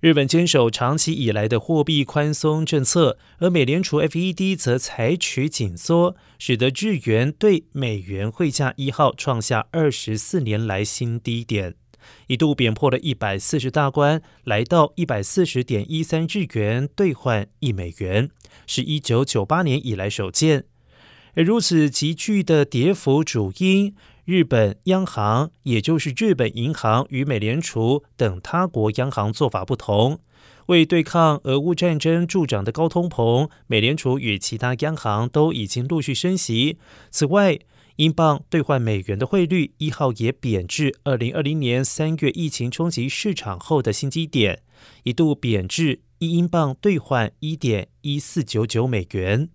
日本坚守长期以来的货币宽松政策，而美联储 FED 则采取紧缩，使得日元对美元汇价一号创下二十四年来新低点，一度贬破了一百四十大关，来到一百四十点一三日元兑换一美元，是一九九八年以来首见。而如此急剧的跌幅，主因。日本央行，也就是日本银行与美联储等他国央行做法不同，为对抗俄乌战争助长的高通膨，美联储与其他央行都已经陆续升息。此外，英镑兑换美元的汇率一号也贬至二零二零年三月疫情冲击市场后的新低点，一度贬至一英镑兑换一点一四九九美元。